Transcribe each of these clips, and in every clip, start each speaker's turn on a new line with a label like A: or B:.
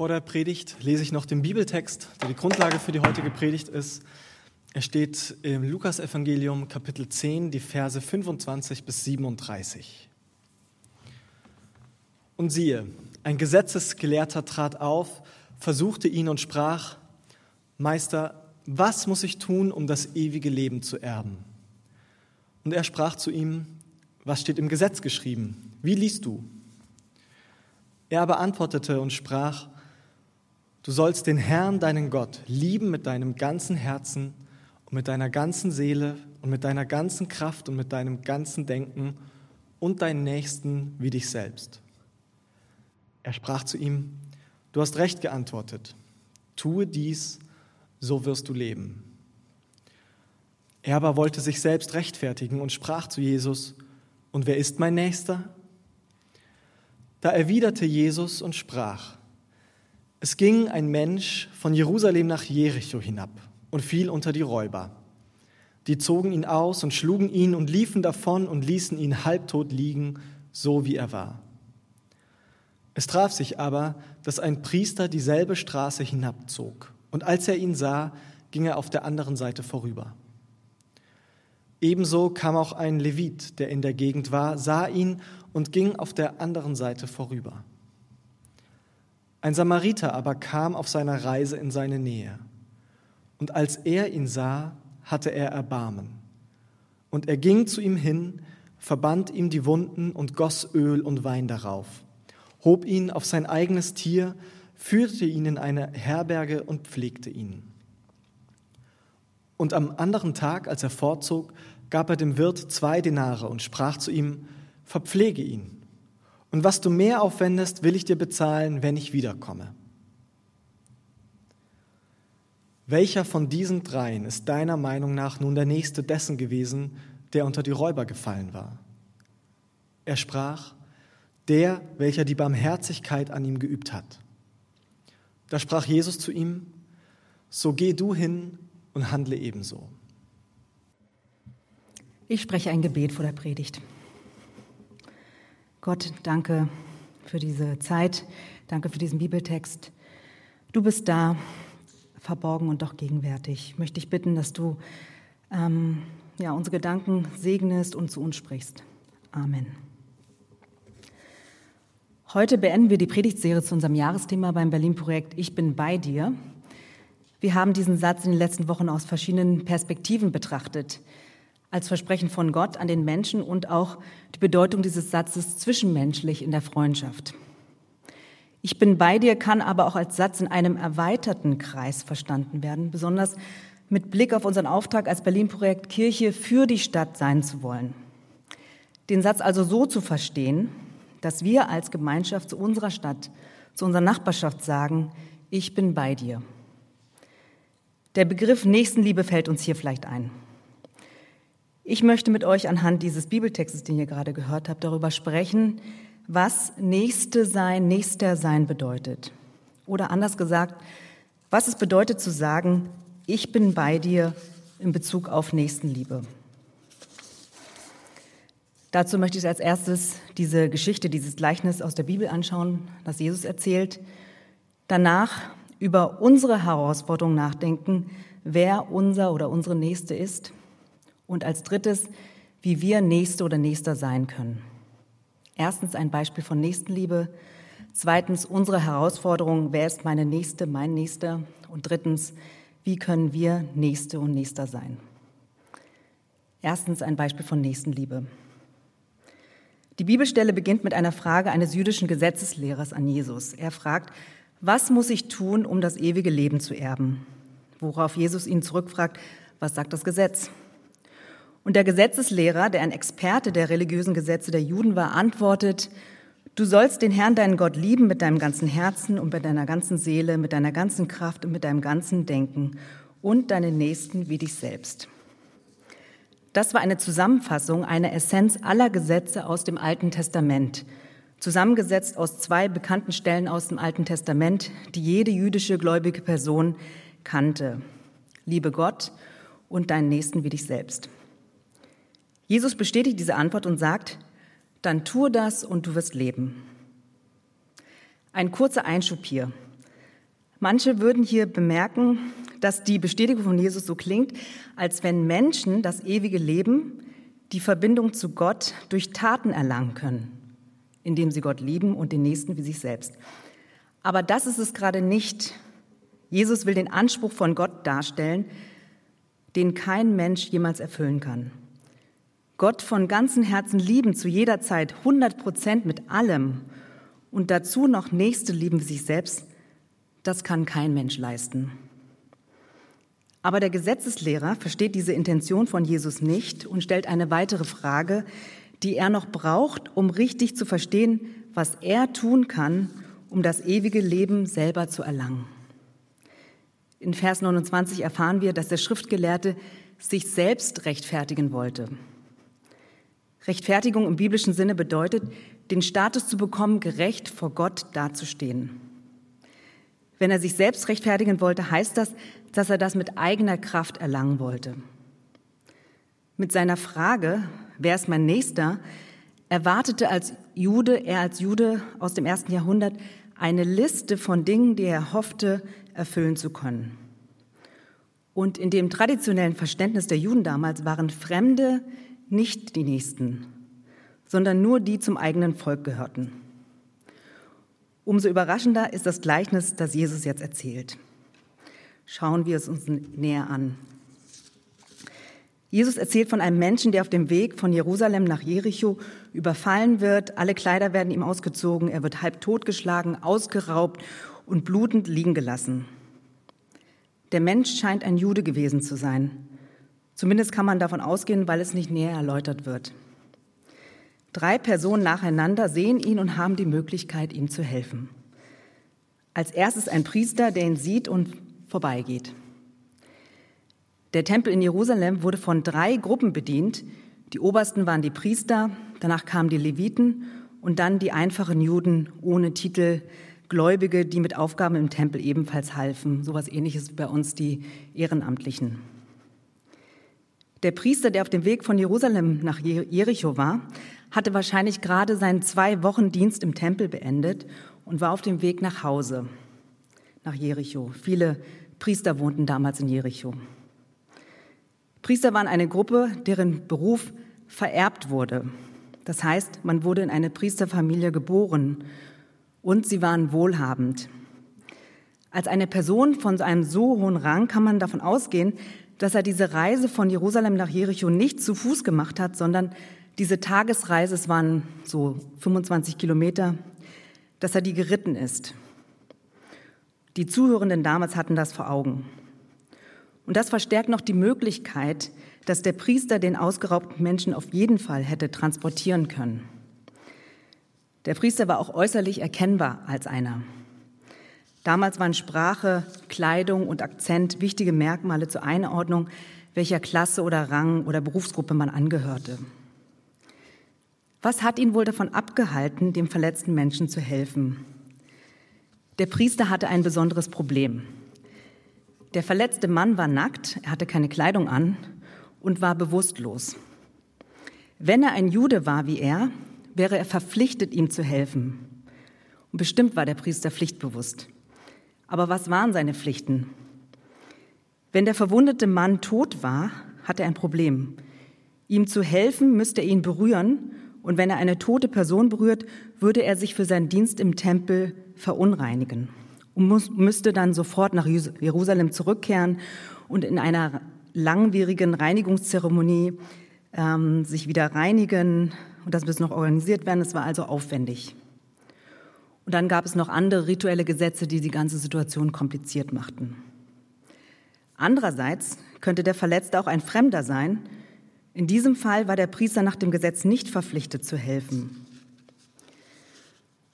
A: Vor der Predigt lese ich noch den Bibeltext, der die Grundlage für die heutige Predigt ist. Er steht im Lukasevangelium Kapitel 10, die Verse 25 bis 37. Und siehe, ein Gesetzesgelehrter trat auf, versuchte ihn und sprach, Meister, was muss ich tun, um das ewige Leben zu erben? Und er sprach zu ihm, was steht im Gesetz geschrieben? Wie liest du? Er aber antwortete und sprach, Du sollst den Herrn, deinen Gott, lieben mit deinem ganzen Herzen und mit deiner ganzen Seele und mit deiner ganzen Kraft und mit deinem ganzen Denken und deinen Nächsten wie dich selbst. Er sprach zu ihm, Du hast recht geantwortet, tue dies, so wirst du leben. Er aber wollte sich selbst rechtfertigen und sprach zu Jesus, Und wer ist mein Nächster? Da erwiderte Jesus und sprach, es ging ein Mensch von Jerusalem nach Jericho hinab und fiel unter die Räuber. Die zogen ihn aus und schlugen ihn und liefen davon und ließen ihn halbtot liegen, so wie er war. Es traf sich aber, dass ein Priester dieselbe Straße hinabzog, und als er ihn sah, ging er auf der anderen Seite vorüber. Ebenso kam auch ein Levit, der in der Gegend war, sah ihn und ging auf der anderen Seite vorüber. Ein Samariter aber kam auf seiner Reise in seine Nähe. Und als er ihn sah, hatte er Erbarmen. Und er ging zu ihm hin, verband ihm die Wunden und goss Öl und Wein darauf, hob ihn auf sein eigenes Tier, führte ihn in eine Herberge und pflegte ihn. Und am anderen Tag, als er fortzog, gab er dem Wirt zwei Denare und sprach zu ihm, verpflege ihn und was du mehr aufwendest, will ich dir bezahlen, wenn ich wiederkomme. Welcher von diesen dreien ist deiner Meinung nach nun der nächste dessen gewesen, der unter die Räuber gefallen war? Er sprach, der, welcher die Barmherzigkeit an ihm geübt hat. Da sprach Jesus zu ihm, so geh du hin und handle ebenso.
B: Ich spreche ein Gebet vor der Predigt. Gott, danke für diese Zeit, danke für diesen Bibeltext. Du bist da, verborgen und doch gegenwärtig. Ich möchte dich bitten, dass du ähm, ja, unsere Gedanken segnest und zu uns sprichst. Amen. Heute beenden wir die Predigtserie zu unserem Jahresthema beim Berlin-Projekt Ich bin bei dir. Wir haben diesen Satz in den letzten Wochen aus verschiedenen Perspektiven betrachtet als Versprechen von Gott an den Menschen und auch die Bedeutung dieses Satzes zwischenmenschlich in der Freundschaft. Ich bin bei dir kann aber auch als Satz in einem erweiterten Kreis verstanden werden, besonders mit Blick auf unseren Auftrag als Berlin-Projekt Kirche für die Stadt sein zu wollen. Den Satz also so zu verstehen, dass wir als Gemeinschaft zu unserer Stadt, zu unserer Nachbarschaft sagen, ich bin bei dir. Der Begriff Nächstenliebe fällt uns hier vielleicht ein. Ich möchte mit euch anhand dieses Bibeltextes, den ihr gerade gehört habt, darüber sprechen, was Nächste sein, Nächster sein bedeutet. Oder anders gesagt, was es bedeutet zu sagen, ich bin bei dir in Bezug auf Nächstenliebe. Dazu möchte ich als erstes diese Geschichte, dieses Gleichnis aus der Bibel anschauen, das Jesus erzählt. Danach über unsere Herausforderung nachdenken, wer unser oder unsere Nächste ist und als drittes, wie wir Nächste oder Nächster sein können. Erstens ein Beispiel von Nächstenliebe. Zweitens unsere Herausforderung, wer ist meine Nächste, mein Nächster? Und drittens, wie können wir Nächste und Nächster sein? Erstens ein Beispiel von Nächstenliebe. Die Bibelstelle beginnt mit einer Frage eines jüdischen Gesetzeslehrers an Jesus. Er fragt, was muss ich tun, um das ewige Leben zu erben? Worauf Jesus ihn zurückfragt, was sagt das Gesetz? Und der Gesetzeslehrer, der ein Experte der religiösen Gesetze der Juden war, antwortet, du sollst den Herrn, deinen Gott, lieben mit deinem ganzen Herzen und mit deiner ganzen Seele, mit deiner ganzen Kraft und mit deinem ganzen Denken und deinen Nächsten wie dich selbst. Das war eine Zusammenfassung, eine Essenz aller Gesetze aus dem Alten Testament, zusammengesetzt aus zwei bekannten Stellen aus dem Alten Testament, die jede jüdische gläubige Person kannte. Liebe Gott und deinen Nächsten wie dich selbst. Jesus bestätigt diese Antwort und sagt, dann tue das und du wirst leben. Ein kurzer Einschub hier. Manche würden hier bemerken, dass die Bestätigung von Jesus so klingt, als wenn Menschen das ewige Leben, die Verbindung zu Gott durch Taten erlangen können, indem sie Gott lieben und den Nächsten wie sich selbst. Aber das ist es gerade nicht. Jesus will den Anspruch von Gott darstellen, den kein Mensch jemals erfüllen kann. Gott von ganzem Herzen lieben, zu jeder Zeit, 100 Prozent mit allem und dazu noch Nächste lieben wie sich selbst, das kann kein Mensch leisten. Aber der Gesetzeslehrer versteht diese Intention von Jesus nicht und stellt eine weitere Frage, die er noch braucht, um richtig zu verstehen, was er tun kann, um das ewige Leben selber zu erlangen. In Vers 29 erfahren wir, dass der Schriftgelehrte sich selbst rechtfertigen wollte. Rechtfertigung im biblischen Sinne bedeutet, den Status zu bekommen, gerecht vor Gott dazustehen. Wenn er sich selbst rechtfertigen wollte, heißt das, dass er das mit eigener Kraft erlangen wollte. Mit seiner Frage, wer ist mein Nächster, erwartete als Jude, er als Jude aus dem ersten Jahrhundert, eine Liste von Dingen, die er hoffte, erfüllen zu können. Und in dem traditionellen Verständnis der Juden damals waren Fremde nicht die Nächsten, sondern nur die zum eigenen Volk gehörten. Umso überraschender ist das Gleichnis, das Jesus jetzt erzählt. Schauen wir es uns näher an. Jesus erzählt von einem Menschen, der auf dem Weg von Jerusalem nach Jericho überfallen wird. Alle Kleider werden ihm ausgezogen. Er wird halb totgeschlagen, ausgeraubt und blutend liegen gelassen. Der Mensch scheint ein Jude gewesen zu sein. Zumindest kann man davon ausgehen, weil es nicht näher erläutert wird. Drei Personen nacheinander sehen ihn und haben die Möglichkeit, ihm zu helfen. Als erstes ein Priester, der ihn sieht und vorbeigeht. Der Tempel in Jerusalem wurde von drei Gruppen bedient. Die obersten waren die Priester, danach kamen die Leviten und dann die einfachen Juden ohne Titel, Gläubige, die mit Aufgaben im Tempel ebenfalls halfen. Sowas ähnliches wie bei uns die Ehrenamtlichen. Der Priester, der auf dem Weg von Jerusalem nach Jericho war, hatte wahrscheinlich gerade seinen zwei Wochen Dienst im Tempel beendet und war auf dem Weg nach Hause, nach Jericho. Viele Priester wohnten damals in Jericho. Priester waren eine Gruppe, deren Beruf vererbt wurde. Das heißt, man wurde in eine Priesterfamilie geboren und sie waren wohlhabend. Als eine Person von einem so hohen Rang kann man davon ausgehen, dass er diese Reise von Jerusalem nach Jericho nicht zu Fuß gemacht hat, sondern diese Tagesreise, es waren so 25 Kilometer, dass er die geritten ist. Die Zuhörenden damals hatten das vor Augen. Und das verstärkt noch die Möglichkeit, dass der Priester den ausgeraubten Menschen auf jeden Fall hätte transportieren können. Der Priester war auch äußerlich erkennbar als einer. Damals waren Sprache, Kleidung und Akzent wichtige Merkmale zur Einordnung, welcher Klasse oder Rang oder Berufsgruppe man angehörte. Was hat ihn wohl davon abgehalten, dem verletzten Menschen zu helfen? Der Priester hatte ein besonderes Problem. Der verletzte Mann war nackt, er hatte keine Kleidung an und war bewusstlos. Wenn er ein Jude war wie er, wäre er verpflichtet, ihm zu helfen. Und bestimmt war der Priester pflichtbewusst. Aber was waren seine Pflichten? Wenn der verwundete Mann tot war, hatte er ein Problem. Ihm zu helfen, müsste er ihn berühren, und wenn er eine tote Person berührt, würde er sich für seinen Dienst im Tempel verunreinigen und muss, müsste dann sofort nach Jerusalem zurückkehren und in einer langwierigen Reinigungszeremonie ähm, sich wieder reinigen. Und das müsste noch organisiert werden. Es war also aufwendig. Und dann gab es noch andere rituelle Gesetze, die die ganze Situation kompliziert machten. Andererseits könnte der Verletzte auch ein Fremder sein. In diesem Fall war der Priester nach dem Gesetz nicht verpflichtet zu helfen.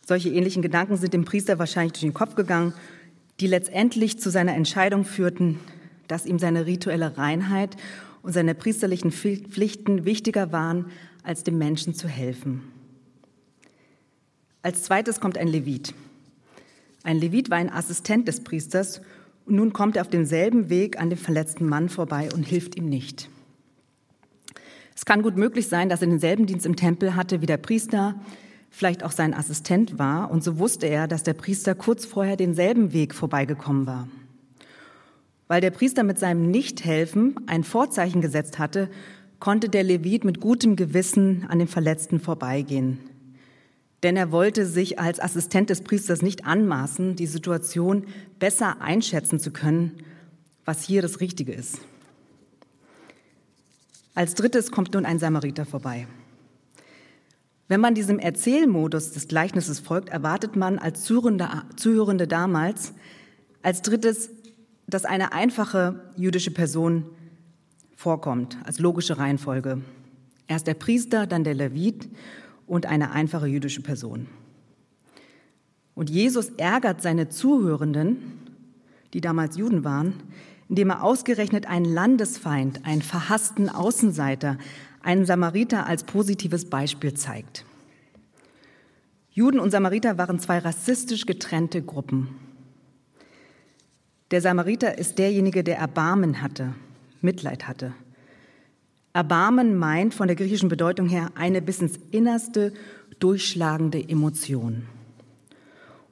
B: Solche ähnlichen Gedanken sind dem Priester wahrscheinlich durch den Kopf gegangen, die letztendlich zu seiner Entscheidung führten, dass ihm seine rituelle Reinheit und seine priesterlichen Pflichten wichtiger waren, als dem Menschen zu helfen. Als zweites kommt ein Levit. Ein Levit war ein Assistent des Priesters und nun kommt er auf demselben Weg an dem verletzten Mann vorbei und hilft ihm nicht. Es kann gut möglich sein, dass er denselben Dienst im Tempel hatte wie der Priester, vielleicht auch sein Assistent war, und so wusste er, dass der Priester kurz vorher denselben Weg vorbeigekommen war. Weil der Priester mit seinem Nichthelfen ein Vorzeichen gesetzt hatte, konnte der Levit mit gutem Gewissen an dem Verletzten vorbeigehen. Denn er wollte sich als Assistent des Priesters nicht anmaßen, die Situation besser einschätzen zu können, was hier das Richtige ist. Als drittes kommt nun ein Samariter vorbei. Wenn man diesem Erzählmodus des Gleichnisses folgt, erwartet man als Zuhörende, damals als drittes, dass eine einfache jüdische Person vorkommt, als logische Reihenfolge. Erst der Priester, dann der Levit und eine einfache jüdische Person. Und Jesus ärgert seine Zuhörenden, die damals Juden waren, indem er ausgerechnet einen Landesfeind, einen verhassten Außenseiter, einen Samariter als positives Beispiel zeigt. Juden und Samariter waren zwei rassistisch getrennte Gruppen. Der Samariter ist derjenige, der Erbarmen hatte, Mitleid hatte. Erbarmen meint von der griechischen Bedeutung her eine bis ins Innerste durchschlagende Emotion.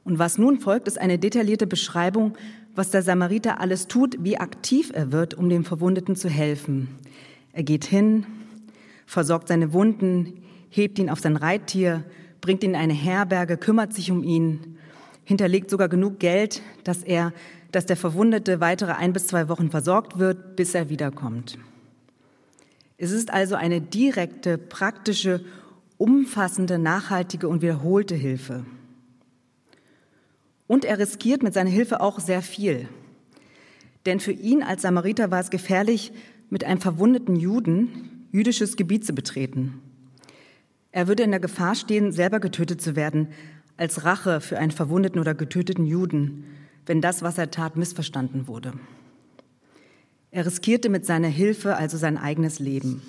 B: Und was nun folgt, ist eine detaillierte Beschreibung, was der Samariter alles tut, wie aktiv er wird, um dem Verwundeten zu helfen. Er geht hin, versorgt seine Wunden, hebt ihn auf sein Reittier, bringt ihn in eine Herberge, kümmert sich um ihn, hinterlegt sogar genug Geld, dass er, dass der Verwundete weitere ein bis zwei Wochen versorgt wird, bis er wiederkommt. Es ist also eine direkte, praktische, umfassende, nachhaltige und wiederholte Hilfe. Und er riskiert mit seiner Hilfe auch sehr viel. Denn für ihn als Samariter war es gefährlich, mit einem verwundeten Juden jüdisches Gebiet zu betreten. Er würde in der Gefahr stehen, selber getötet zu werden, als Rache für einen verwundeten oder getöteten Juden, wenn das, was er tat, missverstanden wurde. Er riskierte mit seiner Hilfe also sein eigenes Leben.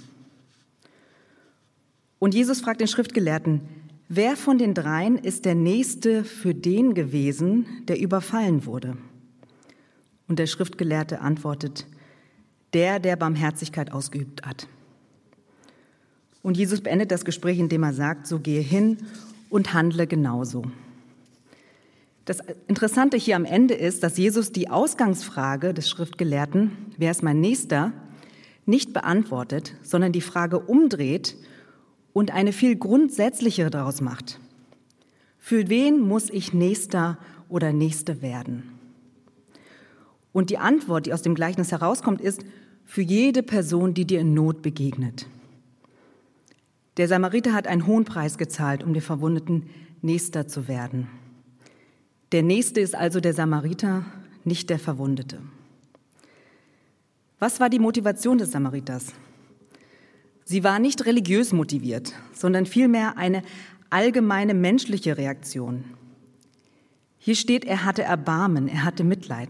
B: Und Jesus fragt den Schriftgelehrten, wer von den dreien ist der Nächste für den gewesen, der überfallen wurde? Und der Schriftgelehrte antwortet, der, der Barmherzigkeit ausgeübt hat. Und Jesus beendet das Gespräch, indem er sagt, so gehe hin und handle genauso. Das Interessante hier am Ende ist, dass Jesus die Ausgangsfrage des Schriftgelehrten, wer ist mein Nächster, nicht beantwortet, sondern die Frage umdreht und eine viel grundsätzlichere daraus macht. Für wen muss ich Nächster oder Nächste werden? Und die Antwort, die aus dem Gleichnis herauskommt, ist für jede Person, die dir in Not begegnet. Der Samariter hat einen hohen Preis gezahlt, um dem Verwundeten Nächster zu werden. Der Nächste ist also der Samariter, nicht der Verwundete. Was war die Motivation des Samariters? Sie war nicht religiös motiviert, sondern vielmehr eine allgemeine menschliche Reaktion. Hier steht, er hatte Erbarmen, er hatte Mitleid.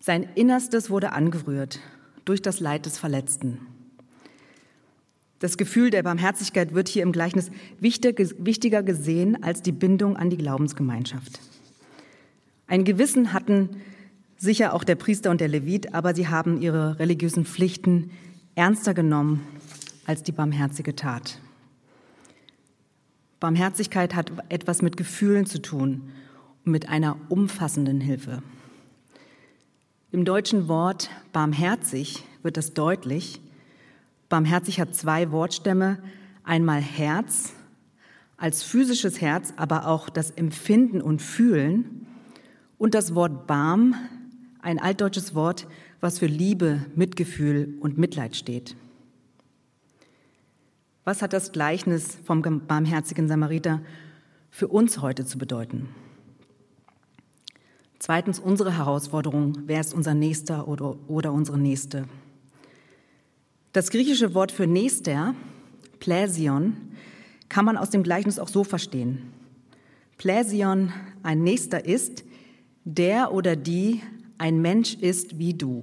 B: Sein Innerstes wurde angerührt durch das Leid des Verletzten. Das Gefühl der Barmherzigkeit wird hier im Gleichnis wichtiger gesehen als die Bindung an die Glaubensgemeinschaft. Ein Gewissen hatten sicher auch der Priester und der Levit, aber sie haben ihre religiösen Pflichten ernster genommen als die barmherzige Tat. Barmherzigkeit hat etwas mit Gefühlen zu tun und mit einer umfassenden Hilfe. Im deutschen Wort barmherzig wird das deutlich, Barmherzig hat zwei Wortstämme. Einmal Herz als physisches Herz, aber auch das Empfinden und Fühlen. Und das Wort Barm, ein altdeutsches Wort, was für Liebe, Mitgefühl und Mitleid steht. Was hat das Gleichnis vom barmherzigen Samariter für uns heute zu bedeuten? Zweitens unsere Herausforderung, wer ist unser Nächster oder, oder unsere Nächste? Das griechische Wort für Nächster, Pläsion, kann man aus dem Gleichnis auch so verstehen. Pläsion, ein Nächster ist, der oder die ein Mensch ist wie du.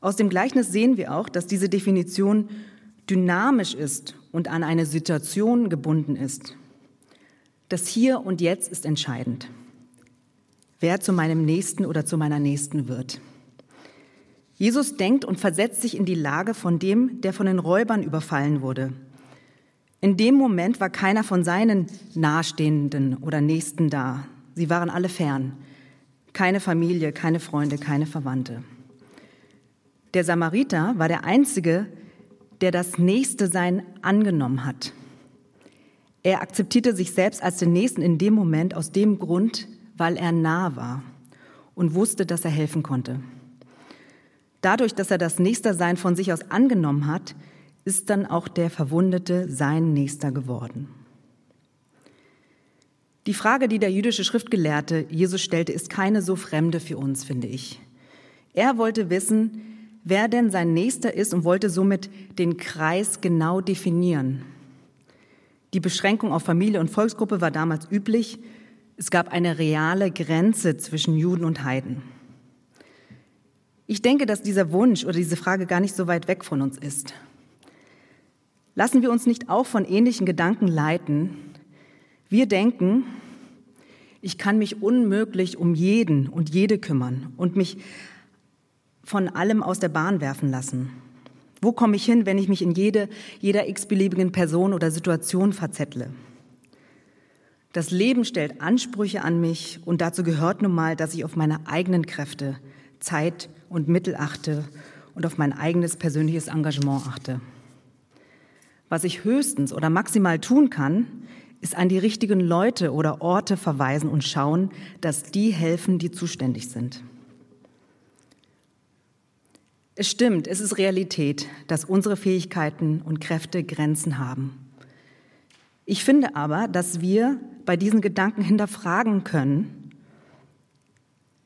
B: Aus dem Gleichnis sehen wir auch, dass diese Definition dynamisch ist und an eine Situation gebunden ist. Das Hier und Jetzt ist entscheidend. Wer zu meinem Nächsten oder zu meiner Nächsten wird. Jesus denkt und versetzt sich in die Lage von dem, der von den Räubern überfallen wurde. In dem Moment war keiner von seinen Nahestehenden oder Nächsten da. Sie waren alle fern. Keine Familie, keine Freunde, keine Verwandte. Der Samariter war der Einzige, der das Nächste Sein angenommen hat. Er akzeptierte sich selbst als den Nächsten in dem Moment aus dem Grund, weil er nah war und wusste, dass er helfen konnte. Dadurch, dass er das Nächstersein von sich aus angenommen hat, ist dann auch der Verwundete sein Nächster geworden. Die Frage, die der jüdische Schriftgelehrte Jesus stellte, ist keine so fremde für uns, finde ich. Er wollte wissen, wer denn sein Nächster ist und wollte somit den Kreis genau definieren. Die Beschränkung auf Familie und Volksgruppe war damals üblich. Es gab eine reale Grenze zwischen Juden und Heiden. Ich denke, dass dieser Wunsch oder diese Frage gar nicht so weit weg von uns ist. Lassen wir uns nicht auch von ähnlichen Gedanken leiten. Wir denken, ich kann mich unmöglich um jeden und jede kümmern und mich von allem aus der Bahn werfen lassen. Wo komme ich hin, wenn ich mich in jede, jeder x-beliebigen Person oder Situation verzettle? Das Leben stellt Ansprüche an mich und dazu gehört nun mal, dass ich auf meine eigenen Kräfte, Zeit und Mittel achte und auf mein eigenes persönliches Engagement achte. Was ich höchstens oder maximal tun kann, ist an die richtigen Leute oder Orte verweisen und schauen, dass die helfen, die zuständig sind. Es stimmt, es ist Realität, dass unsere Fähigkeiten und Kräfte Grenzen haben. Ich finde aber, dass wir bei diesen Gedanken hinterfragen können.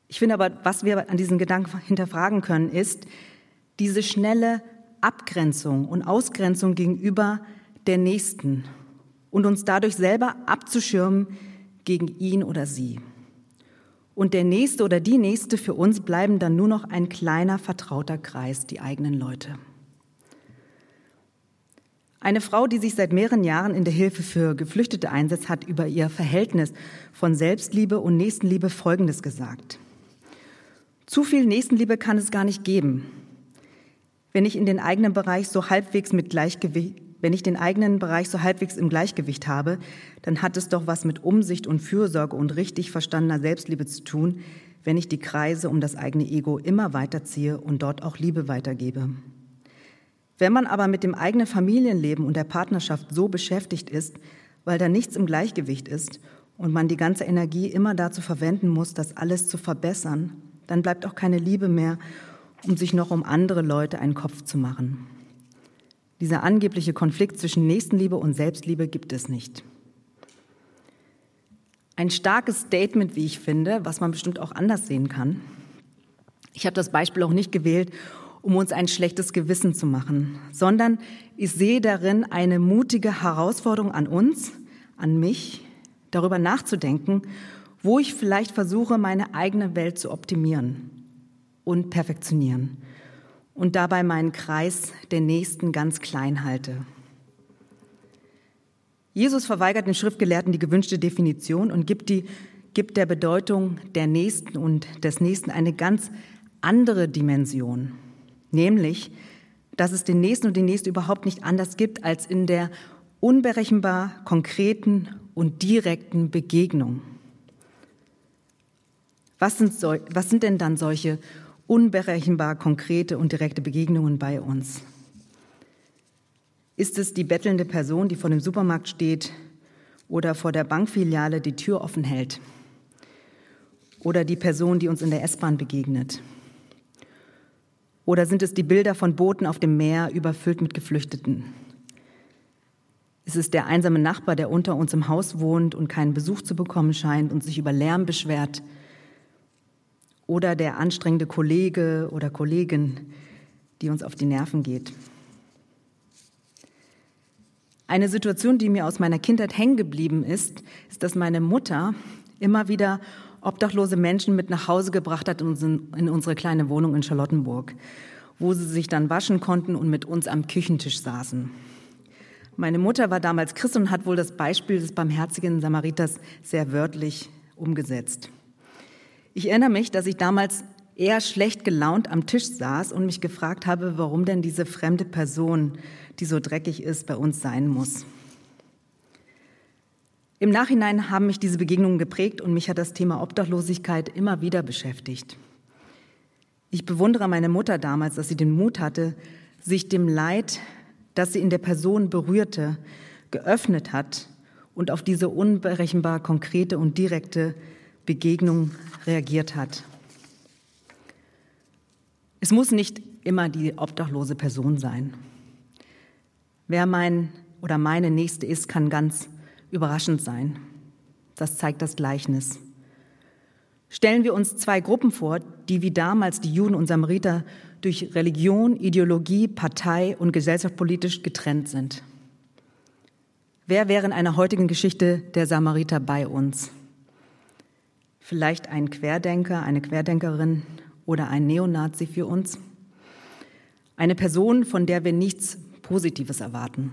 B: Ich finde aber, was wir an diesen Gedanken hinterfragen können, ist diese schnelle Abgrenzung und Ausgrenzung gegenüber der Nächsten und uns dadurch selber abzuschirmen gegen ihn oder sie. Und der Nächste oder die Nächste für uns bleiben dann nur noch ein kleiner vertrauter Kreis, die eigenen Leute. Eine Frau, die sich seit mehreren Jahren in der Hilfe für Geflüchtete einsetzt, hat über ihr Verhältnis von Selbstliebe und Nächstenliebe Folgendes gesagt. Zu viel Nächstenliebe kann es gar nicht geben wenn ich in den eigenen Bereich so halbwegs mit Gleichgewicht, wenn ich den eigenen Bereich so halbwegs im Gleichgewicht habe, dann hat es doch was mit Umsicht und Fürsorge und richtig verstandener Selbstliebe zu tun, wenn ich die Kreise um das eigene Ego immer weiterziehe und dort auch Liebe weitergebe. Wenn man aber mit dem eigenen Familienleben und der Partnerschaft so beschäftigt ist, weil da nichts im Gleichgewicht ist und man die ganze Energie immer dazu verwenden muss, das alles zu verbessern, dann bleibt auch keine Liebe mehr um sich noch um andere Leute einen Kopf zu machen. Dieser angebliche Konflikt zwischen Nächstenliebe und Selbstliebe gibt es nicht. Ein starkes Statement, wie ich finde, was man bestimmt auch anders sehen kann. Ich habe das Beispiel auch nicht gewählt, um uns ein schlechtes Gewissen zu machen, sondern ich sehe darin eine mutige Herausforderung an uns, an mich, darüber nachzudenken, wo ich vielleicht versuche, meine eigene Welt zu optimieren und perfektionieren und dabei meinen Kreis der Nächsten ganz klein halte. Jesus verweigert den Schriftgelehrten die gewünschte Definition und gibt, die, gibt der Bedeutung der Nächsten und des Nächsten eine ganz andere Dimension, nämlich, dass es den Nächsten und die Nächste überhaupt nicht anders gibt als in der unberechenbar konkreten und direkten Begegnung. Was sind, so, was sind denn dann solche unberechenbar konkrete und direkte Begegnungen bei uns? Ist es die bettelnde Person, die vor dem Supermarkt steht oder vor der Bankfiliale die Tür offen hält? Oder die Person, die uns in der S-Bahn begegnet? Oder sind es die Bilder von Booten auf dem Meer überfüllt mit Geflüchteten? Ist es der einsame Nachbar, der unter uns im Haus wohnt und keinen Besuch zu bekommen scheint und sich über Lärm beschwert? Oder der anstrengende Kollege oder Kollegin, die uns auf die Nerven geht. Eine Situation, die mir aus meiner Kindheit hängen geblieben ist, ist, dass meine Mutter immer wieder obdachlose Menschen mit nach Hause gebracht hat in unsere kleine Wohnung in Charlottenburg, wo sie sich dann waschen konnten und mit uns am Küchentisch saßen. Meine Mutter war damals Christ und hat wohl das Beispiel des barmherzigen Samariters sehr wörtlich umgesetzt. Ich erinnere mich, dass ich damals eher schlecht gelaunt am Tisch saß und mich gefragt habe, warum denn diese fremde Person, die so dreckig ist, bei uns sein muss. Im Nachhinein haben mich diese Begegnungen geprägt und mich hat das Thema Obdachlosigkeit immer wieder beschäftigt. Ich bewundere meine Mutter damals, dass sie den Mut hatte, sich dem Leid, das sie in der Person berührte, geöffnet hat und auf diese unberechenbar konkrete und direkte Begegnung reagiert hat. Es muss nicht immer die obdachlose Person sein. Wer mein oder meine Nächste ist, kann ganz überraschend sein. Das zeigt das Gleichnis. Stellen wir uns zwei Gruppen vor, die wie damals die Juden und Samariter durch Religion, Ideologie, Partei und gesellschaftspolitisch getrennt sind. Wer wäre in einer heutigen Geschichte der Samariter bei uns? Vielleicht ein Querdenker, eine Querdenkerin oder ein Neonazi für uns? Eine Person, von der wir nichts Positives erwarten.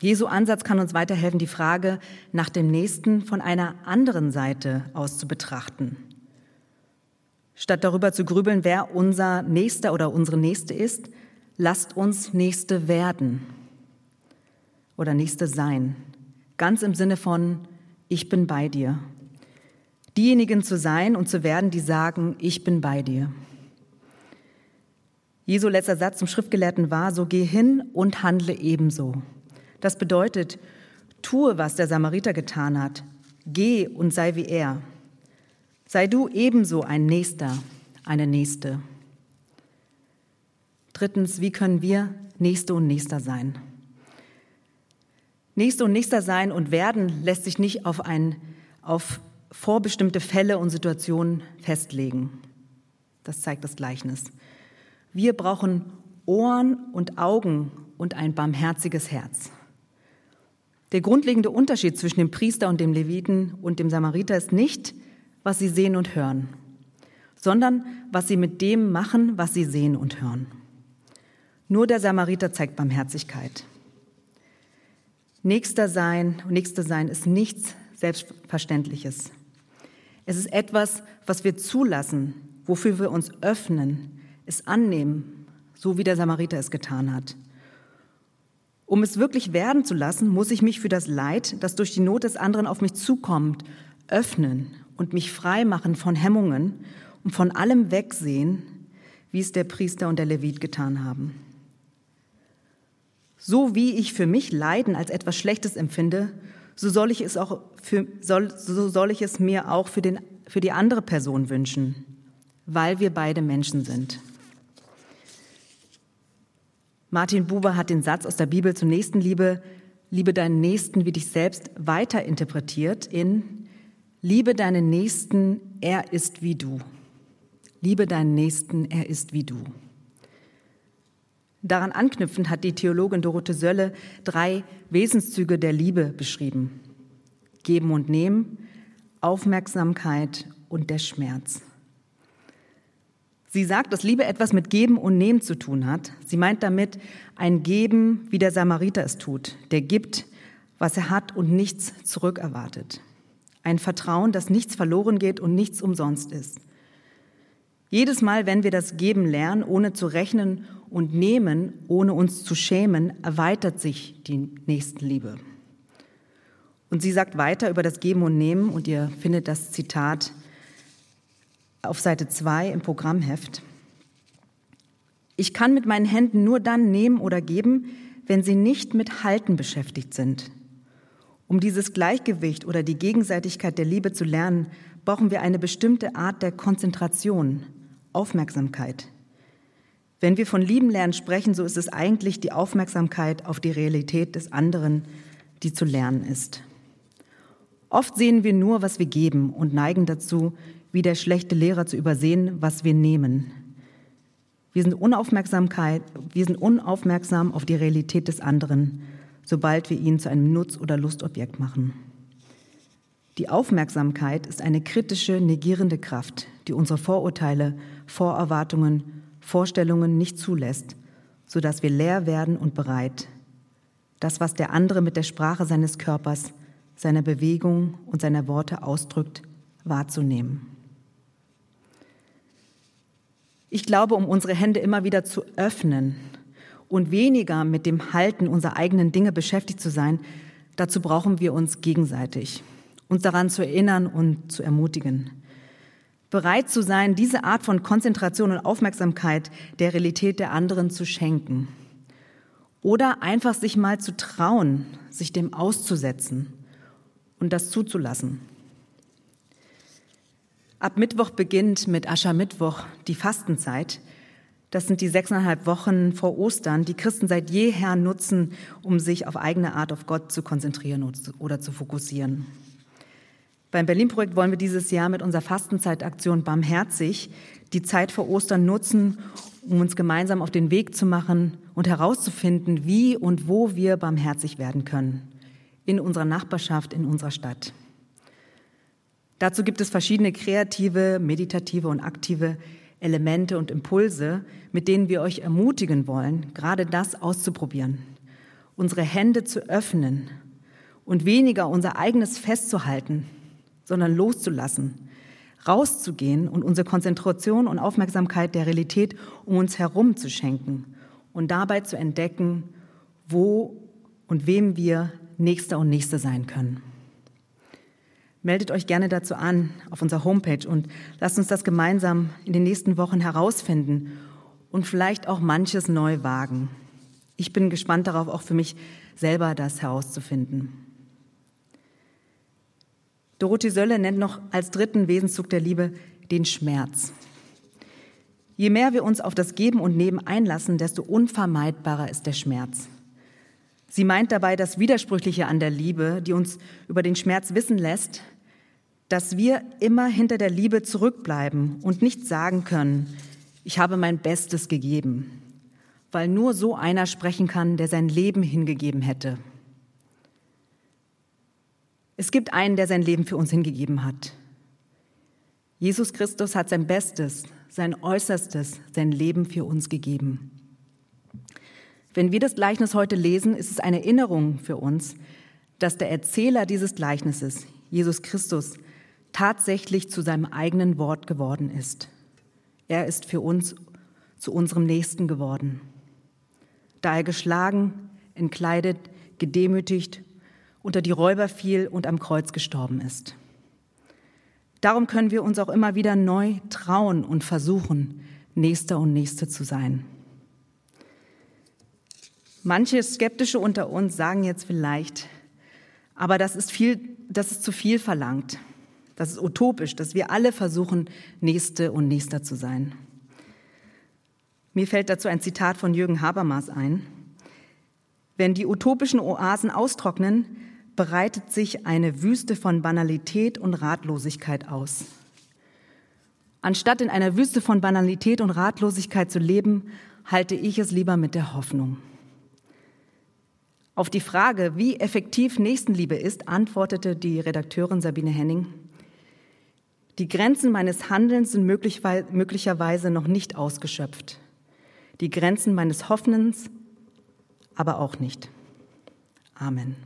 B: Jesu Ansatz kann uns weiterhelfen, die Frage nach dem Nächsten von einer anderen Seite aus zu betrachten. Statt darüber zu grübeln, wer unser Nächster oder unsere Nächste ist, lasst uns Nächste werden oder Nächste sein. Ganz im Sinne von, ich bin bei dir. Diejenigen zu sein und zu werden, die sagen, ich bin bei dir. Jesu letzter Satz zum Schriftgelehrten war, so geh hin und handle ebenso. Das bedeutet, tue, was der Samariter getan hat. Geh und sei wie er. Sei du ebenso ein Nächster, eine Nächste. Drittens, wie können wir Nächste und Nächster sein? Nächste und Nächster sein und werden lässt sich nicht auf, ein, auf vorbestimmte Fälle und Situationen festlegen. Das zeigt das Gleichnis. Wir brauchen Ohren und Augen und ein barmherziges Herz. Der grundlegende Unterschied zwischen dem Priester und dem Leviten und dem Samariter ist nicht, was sie sehen und hören, sondern was sie mit dem machen, was sie sehen und hören. Nur der Samariter zeigt Barmherzigkeit. Nächster sein, Nächster sein ist nichts Selbstverständliches. Es ist etwas, was wir zulassen, wofür wir uns öffnen, es annehmen, so wie der Samariter es getan hat. Um es wirklich werden zu lassen, muss ich mich für das Leid, das durch die Not des anderen auf mich zukommt, öffnen und mich frei machen von Hemmungen und von allem wegsehen, wie es der Priester und der Levit getan haben. So wie ich für mich Leiden als etwas Schlechtes empfinde, so soll ich es auch für, soll, so soll ich es mir auch für, den, für die andere Person wünschen, weil wir beide Menschen sind. Martin Buber hat den Satz aus der Bibel zur Nächstenliebe, liebe deinen Nächsten wie dich selbst, weiter interpretiert in Liebe deinen Nächsten, er ist wie du. Liebe deinen Nächsten, er ist wie du. Daran anknüpfend hat die Theologin Dorothee Sölle drei Wesenszüge der Liebe beschrieben. Geben und Nehmen, Aufmerksamkeit und der Schmerz. Sie sagt, dass Liebe etwas mit Geben und Nehmen zu tun hat. Sie meint damit ein Geben, wie der Samariter es tut, der gibt, was er hat und nichts zurückerwartet. Ein Vertrauen, dass nichts verloren geht und nichts umsonst ist. Jedes Mal, wenn wir das Geben lernen, ohne zu rechnen und nehmen, ohne uns zu schämen, erweitert sich die Nächstenliebe. Und sie sagt weiter über das Geben und Nehmen, und ihr findet das Zitat auf Seite 2 im Programmheft. Ich kann mit meinen Händen nur dann nehmen oder geben, wenn sie nicht mit Halten beschäftigt sind. Um dieses Gleichgewicht oder die Gegenseitigkeit der Liebe zu lernen, brauchen wir eine bestimmte Art der Konzentration, Aufmerksamkeit. Wenn wir von Lieben lernen sprechen, so ist es eigentlich die Aufmerksamkeit auf die Realität des anderen, die zu lernen ist. Oft sehen wir nur, was wir geben und neigen dazu, wie der schlechte Lehrer zu übersehen, was wir nehmen. Wir sind, Unaufmerksamkeit, wir sind unaufmerksam auf die Realität des anderen, sobald wir ihn zu einem Nutz- oder Lustobjekt machen. Die Aufmerksamkeit ist eine kritische, negierende Kraft, die unsere Vorurteile, Vorerwartungen, Vorstellungen nicht zulässt, sodass wir leer werden und bereit, das, was der andere mit der Sprache seines Körpers, seiner Bewegung und seiner Worte ausdrückt, wahrzunehmen. Ich glaube, um unsere Hände immer wieder zu öffnen und weniger mit dem Halten unserer eigenen Dinge beschäftigt zu sein, Dazu brauchen wir uns gegenseitig, uns daran zu erinnern und zu ermutigen. Bereit zu sein, diese Art von Konzentration und Aufmerksamkeit der Realität der anderen zu schenken. Oder einfach sich mal zu trauen, sich dem auszusetzen und das zuzulassen. Ab Mittwoch beginnt mit Aschermittwoch die Fastenzeit. Das sind die sechseinhalb Wochen vor Ostern, die Christen seit jeher nutzen, um sich auf eigene Art auf Gott zu konzentrieren oder zu fokussieren. Beim Berlin-Projekt wollen wir dieses Jahr mit unserer Fastenzeitaktion Barmherzig die Zeit vor Ostern nutzen, um uns gemeinsam auf den Weg zu machen und herauszufinden, wie und wo wir barmherzig werden können. In unserer Nachbarschaft, in unserer Stadt. Dazu gibt es verschiedene kreative, meditative und aktive Elemente und Impulse, mit denen wir euch ermutigen wollen, gerade das auszuprobieren, unsere Hände zu öffnen und weniger unser eigenes festzuhalten, sondern loszulassen, rauszugehen und unsere Konzentration und Aufmerksamkeit der Realität um uns herum zu schenken und dabei zu entdecken, wo und wem wir Nächster und Nächste sein können. Meldet euch gerne dazu an auf unserer Homepage und lasst uns das gemeinsam in den nächsten Wochen herausfinden und vielleicht auch manches neu wagen. Ich bin gespannt darauf, auch für mich selber das herauszufinden. Dorothee Sölle nennt noch als dritten Wesenszug der Liebe den Schmerz. Je mehr wir uns auf das Geben und Nehmen einlassen, desto unvermeidbarer ist der Schmerz. Sie meint dabei das Widersprüchliche an der Liebe, die uns über den Schmerz wissen lässt, dass wir immer hinter der Liebe zurückbleiben und nicht sagen können, ich habe mein Bestes gegeben, weil nur so einer sprechen kann, der sein Leben hingegeben hätte. Es gibt einen, der sein Leben für uns hingegeben hat. Jesus Christus hat sein Bestes, sein Äußerstes, sein Leben für uns gegeben. Wenn wir das Gleichnis heute lesen, ist es eine Erinnerung für uns, dass der Erzähler dieses Gleichnisses, Jesus Christus, tatsächlich zu seinem eigenen Wort geworden ist. Er ist für uns zu unserem Nächsten geworden. Da er geschlagen, entkleidet, gedemütigt, unter die Räuber fiel und am Kreuz gestorben ist. Darum können wir uns auch immer wieder neu trauen und versuchen, Nächster und Nächste zu sein. Manche Skeptische unter uns sagen jetzt vielleicht, aber das ist viel, das ist zu viel verlangt. Das ist utopisch, dass wir alle versuchen, Nächste und Nächster zu sein. Mir fällt dazu ein Zitat von Jürgen Habermas ein. Wenn die utopischen Oasen austrocknen, breitet sich eine Wüste von Banalität und Ratlosigkeit aus. Anstatt in einer Wüste von Banalität und Ratlosigkeit zu leben, halte ich es lieber mit der Hoffnung. Auf die Frage, wie effektiv Nächstenliebe ist, antwortete die Redakteurin Sabine Henning, die Grenzen meines Handelns sind möglicherweise noch nicht ausgeschöpft. Die Grenzen meines Hoffnens aber auch nicht. Amen.